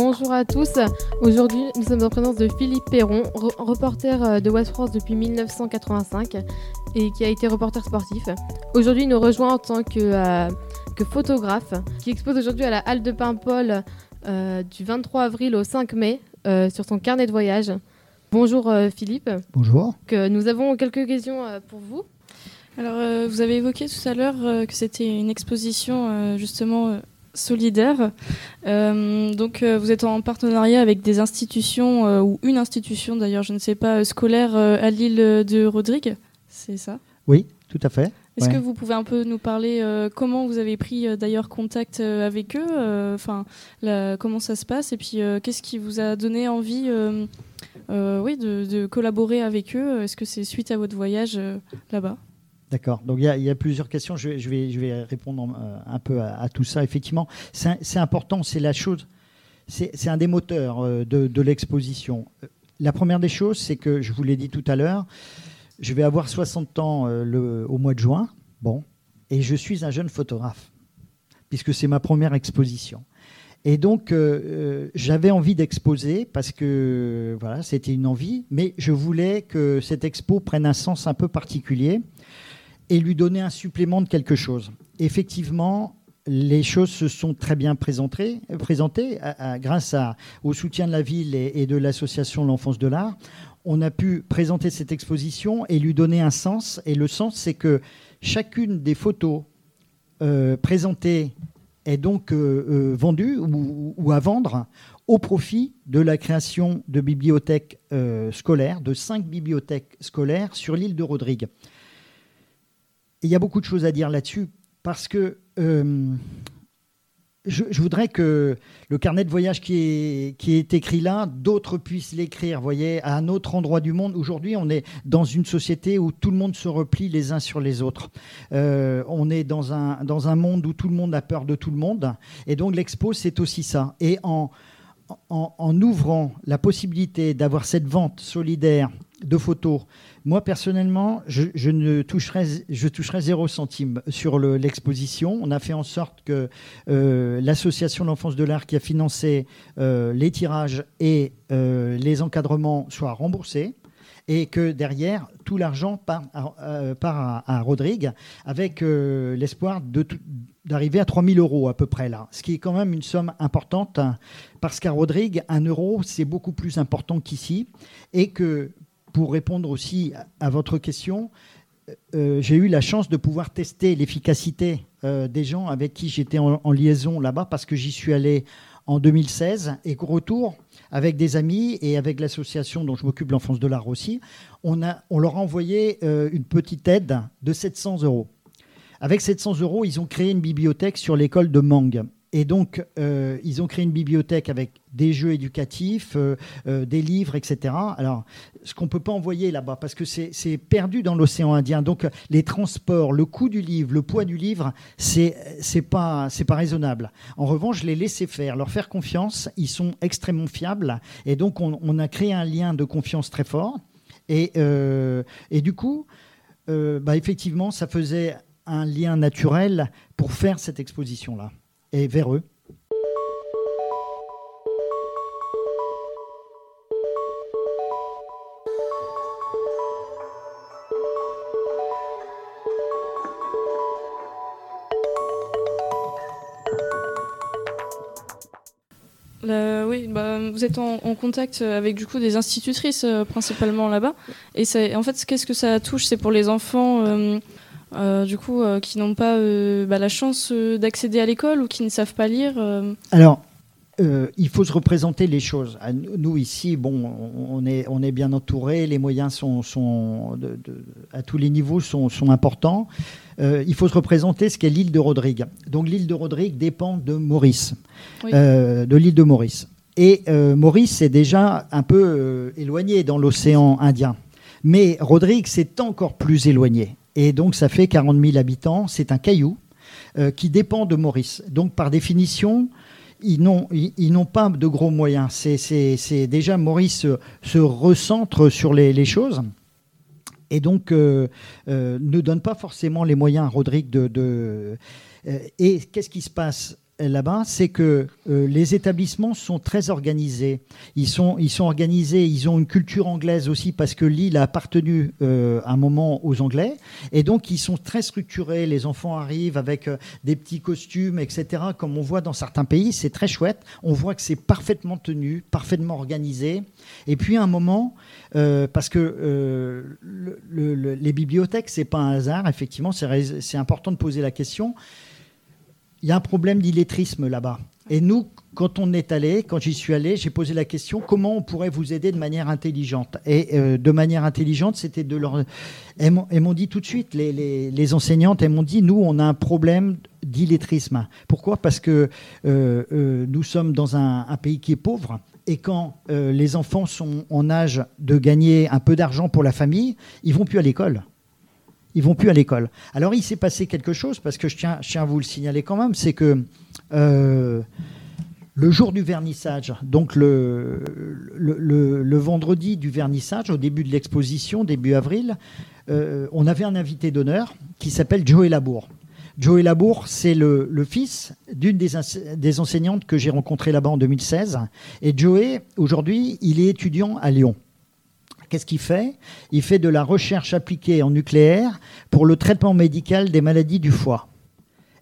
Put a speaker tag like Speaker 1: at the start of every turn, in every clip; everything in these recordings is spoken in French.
Speaker 1: Bonjour à tous. Aujourd'hui, nous sommes en présence de Philippe Perron, reporter euh, de West France depuis 1985 et qui a été reporter sportif. Aujourd'hui, il nous rejoint en tant que, euh, que photographe qui expose aujourd'hui à la Halle de Paimpol euh, du 23 avril au 5 mai sur son carnet de voyage. Bonjour Philippe.
Speaker 2: Bonjour.
Speaker 1: Que nous avons quelques questions pour vous.
Speaker 3: Alors, vous avez évoqué tout à l'heure que c'était une exposition justement solidaire. Euh, donc euh, vous êtes en partenariat avec des institutions, euh, ou une institution d'ailleurs, je ne sais pas, scolaire à l'île de Rodrigue, c'est ça?
Speaker 2: Oui, tout à fait.
Speaker 3: Est-ce que vous pouvez un peu nous parler comment vous avez pris d'ailleurs contact avec eux, enfin comment ça se passe et puis qu'est-ce qui vous a donné envie oui, de, de, collaborer avec eux? Est-ce que c'est suite à votre voyage là-bas?
Speaker 2: D'accord. Donc il y, a plusieurs questions. Je vais, répondre euh, un peu à, tout ça. Effectivement, c'est important. C'est la chose. C'est un des moteurs euh, de, l'exposition. La première des choses, c'est que je vous l'ai dit tout à l'heure, je vais avoir 60 ans euh, au mois de juin. Bon, et je suis un jeune photographe puisque c'est ma première exposition. Et donc, j'avais envie d'exposer parce que voilà, c'était une envie, mais je voulais que cette expo prenne un sens un peu particulier et lui donner un supplément de quelque chose. Effectivement, les choses se sont très bien présentées, présentées grâce au soutien de la ville et, de l'association L'Enfance de l'Art. On a pu présenter cette exposition et lui donner un sens. Et le sens, c'est que chacune des photos euh, présentées est donc euh, euh, vendue ou, à vendre au profit de la création de bibliothèques scolaires, de cinq bibliothèques scolaires sur l'île de Rodrigue il y a beaucoup de choses à dire là-dessus parce que euh, je, voudrais que le carnet de voyage qui est, écrit là, d'autres puissent l'écrire, voyez, à un autre endroit du monde. Aujourd'hui, on est dans une société où tout le monde se replie les uns sur les autres. Euh, on est dans un, dans un monde où tout le monde a peur de tout le monde. Et donc l'expo, c'est aussi ça. Et en, en ouvrant la possibilité d'avoir cette vente solidaire de photos moi, personnellement, je, ne toucherai, je centime sur l'exposition. On a fait en sorte que euh, l'association L'Enfance de l'Art qui a financé euh, les tirages et euh, les encadrements soient remboursés et que derrière, tout l'argent part, à, Rodrigue avec l'espoir d'arriver à 3000 euros à peu près là, ce qui est quand même une somme importante parce qu'à Rodrigue, un euro, c'est beaucoup plus important qu'ici et que pour répondre aussi à votre question, euh, j'ai eu la chance de pouvoir tester l'efficacité euh, des gens avec qui j'étais en, liaison là-bas parce que j'y suis allé en 2016 et qu'au retour, avec des amis et avec l'association dont je m'occupe, l'enfance de l'art aussi, on, leur a envoyé euh, une petite aide de 700 euros. Avec 700 euros, ils ont créé une bibliothèque sur l'école de Mang. Et donc, euh, ils ont créé une bibliothèque avec des jeux éducatifs, euh, euh, des livres, etc. Alors, ce qu'on ne peut pas envoyer là-bas, parce que c'est perdu dans l'océan Indien. Donc, les transports, le coût du livre, le poids du livre, c'est n'est pas, raisonnable. En revanche, les laisser faire, leur faire confiance, ils sont extrêmement fiables. Et donc, on, a créé un lien de confiance très fort. Et, et du coup, bah, effectivement, ça faisait un lien naturel pour faire cette exposition-là et vers eux.
Speaker 3: oui, bah, vous êtes en, contact avec du coup des institutrices euh, principalement là-bas. Et en fait, qu'est-ce que ça touche? C'est pour les enfants euh, du coup, euh, qui n'ont pas euh, bah, la chance d'accéder à l'école ou qui ne savent pas lire
Speaker 2: Alors, il faut se représenter les choses. Nous, ici, bon, on est, on est bien entouré, les moyens sont, sont à tous les niveaux sont, sont importants. il faut se représenter ce qu'est l'île de Rodrigue. Donc l'île de Rodrigue dépend de Maurice, de l'île de Maurice. Et Maurice est déjà un peu éloigné dans l'océan Indien. Mais Rodrigue, c'est encore plus éloigné. Et donc, ça fait 40 000 habitants. C'est un caillou euh, qui dépend de Maurice. Donc, par définition, ils n'ont, pas de gros moyens. C'est, déjà Maurice se, recentre sur les, choses et donc euh, euh, ne donne pas forcément les moyens à Rodrigue de et qu'est-ce qui se passe? Là-bas, c'est que euh, les établissements sont très organisés. Ils sont, ils sont organisés, ils ont une culture anglaise aussi parce que l'île a appartenu euh, un moment aux Anglais. Et donc, ils sont très structurés. Les enfants arrivent avec euh, des petits costumes, etc. Comme on voit dans certains pays, c'est très chouette. On voit que c'est parfaitement tenu, parfaitement organisé. Et puis, à un moment, parce que les bibliothèques, c'est pas un hasard, effectivement, c'est important de poser la question il y a un problème d'illettrisme là-bas. Et nous, quand on est allé, quand j'y suis allé, j'ai posé la question comment on pourrait vous aider de manière intelligente? Et euh, de manière intelligente, c'était de leur. Elles m'ont dit tout de suite, les, enseignantes, elles m'ont dit nous, on a un problème d'illettrisme. Pourquoi? Parce que euh, euh, nous sommes dans un, un, pays qui est pauvre. Et quand les enfants sont en âge de gagner un peu d'argent pour la famille, ils vont plus à l'école ils vont plus à l'école. Alors il s'est passé quelque chose, parce que je tiens, à vous le signaler quand même, c'est que euh, le jour du vernissage, donc le, le, vendredi du vernissage, au début de l'exposition, début avril, euh, on avait un invité d'honneur qui s'appelle Joey Labour. Joey Labour, c'est le, fils d'une des, des, enseignantes que j'ai rencontrées là-bas en 2016. Et Joey, aujourd'hui, il est étudiant à Lyon. Qu'est-ce qu'il fait? Il fait de la recherche appliquée en nucléaire pour le traitement médical des maladies du foie.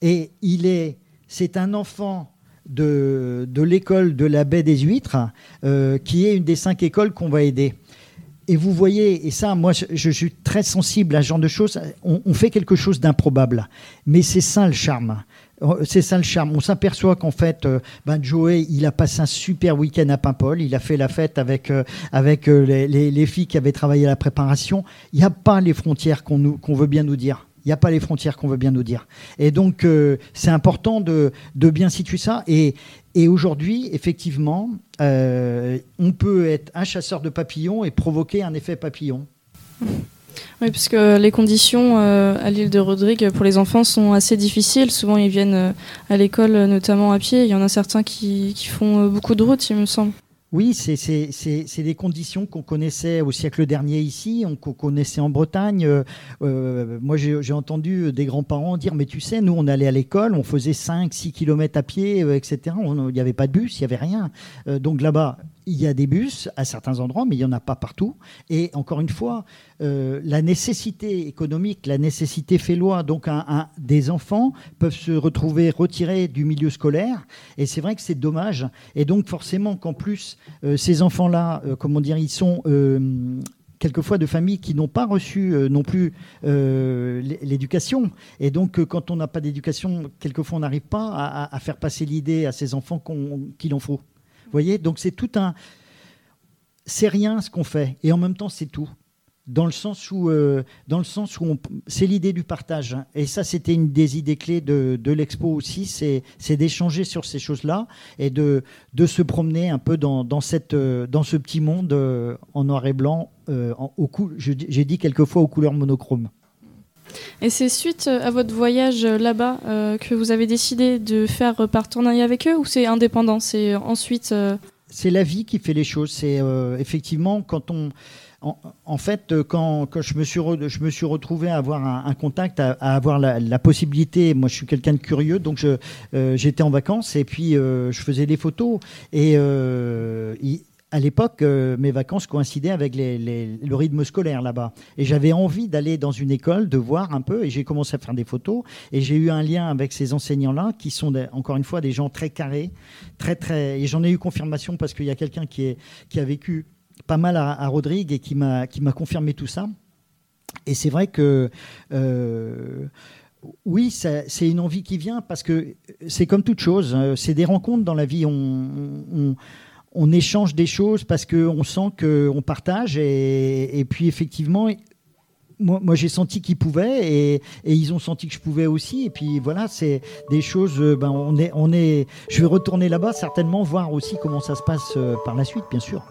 Speaker 2: Et il est, c'est un enfant de, l'école de la baie des huîtres, euh, qui est une des cinq écoles qu'on va aider. Et vous voyez, et ça, moi, je, suis très sensible à ce genre de choses. on fait quelque chose d'improbable, mais c'est ça le charme. Oh, c'est ça le charme. On s'aperçoit qu'en fait, euh, ben Joey, il a passé un super week-end à Paimpol. Il a fait la fête avec, euh, avec euh, les, filles qui avaient travaillé à la préparation. Il n'y a pas les frontières qu'on veut bien nous dire. Il n'y a pas les frontières qu'on veut bien nous dire. Et donc, c'est important de, bien situer ça. Et, et aujourd'hui, effectivement, on peut être un chasseur de papillons et provoquer un effet papillon.
Speaker 3: Oui, puisque les conditions euh, à l'île de Rodrigue pour les enfants sont assez difficiles. Souvent, ils viennent euh, à l'école, notamment à pied. Il y en a certains qui, font euh, beaucoup de routes, il me semble.
Speaker 2: Oui, c'est des conditions qu'on connaissait au siècle dernier ici, qu'on connaissait en Bretagne. moi, j'ai entendu des grands-parents dire, mais tu sais, nous, on allait à l'école, on faisait 5, 6 km à pied, etc. Il n'y avait pas de bus, il n'y avait rien. donc là-bas, il y a des bus à certains endroits, mais il n'y en a pas partout. Et encore une fois, euh, la nécessité économique, la nécessité fait loi. Donc, des enfants peuvent se retrouver retirés du milieu scolaire. Et c'est vrai que c'est dommage. Et donc, forcément, qu'en plus, euh, ces enfants-là, euh, comment dire, ils sont quelquefois de familles qui n'ont pas reçu non plus l'éducation. Et donc, quand on n'a pas d'éducation, quelquefois, on n'arrive pas à, faire passer l'idée à ces enfants qu'il en faut voyez Donc c'est tout un. C'est rien ce qu'on fait, et en même temps c'est tout. Dans le sens où, euh, dans le sens où c'est l'idée du partage. Hein. Et ça, c'était une des idées clés de, l'expo aussi, c'est d'échanger sur ces choses-là et de, de se promener un peu dans, cette, euh, dans ce petit monde euh, en noir et blanc, au j'ai dit quelquefois aux couleurs monochromes.
Speaker 3: Et c'est suite à votre voyage là-bas euh, que vous avez décidé de faire partenariat avec eux ou c'est indépendant C'est ensuite. Euh,
Speaker 2: c'est la vie qui fait les choses. C'est euh, effectivement quand on. En, fait, quand, quand, je, me suis je me suis retrouvé à avoir un, contact, à, avoir la, possibilité, moi je suis quelqu'un de curieux, donc j'étais en vacances et puis je faisais des photos. Et à l'époque, euh, mes vacances coïncidaient avec le rythme scolaire là-bas. Et j'avais envie d'aller dans une école, de voir un peu, et j'ai commencé à faire des photos. Et j'ai eu un lien avec ces enseignants-là, qui sont encore une fois des gens très carrés, très très. Et j'en ai eu confirmation parce qu'il y a quelqu'un qui, a vécu pas mal à, Rodrigue et qui m'a confirmé tout ça. Et c'est vrai que. Euh, oui, c'est une envie qui vient parce que c'est comme toute chose. Hein. C'est des rencontres dans la vie. Échange des choses parce qu'on sent qu'on partage. Et, puis effectivement, moi, j'ai senti qu'ils pouvaient et, ils ont senti que je pouvais aussi. Et puis voilà, c'est des choses. Euh, ben, on est, on est, je vais retourner là-bas certainement voir aussi comment ça se passe euh, par la suite, bien sûr.